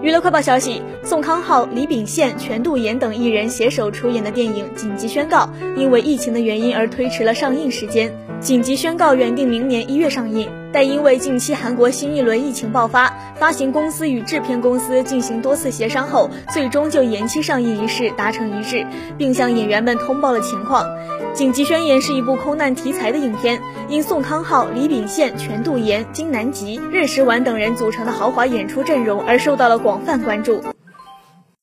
娱乐快报消息：宋康昊、李秉宪、全度妍等艺人携手出演的电影紧急宣告，因为疫情的原因而推迟了上映时间。紧急宣告原定明年一月上映，但因为近期韩国新一轮疫情爆发，发行公司与制片公司进行多次协商后，最终就延期上映一事达成一致，并向演员们通报了情况。紧急宣言是一部空难题材的影片，因宋康昊、李秉宪、全度妍、金南吉、任时完等人组成的豪华演出阵容而受到了广泛关注。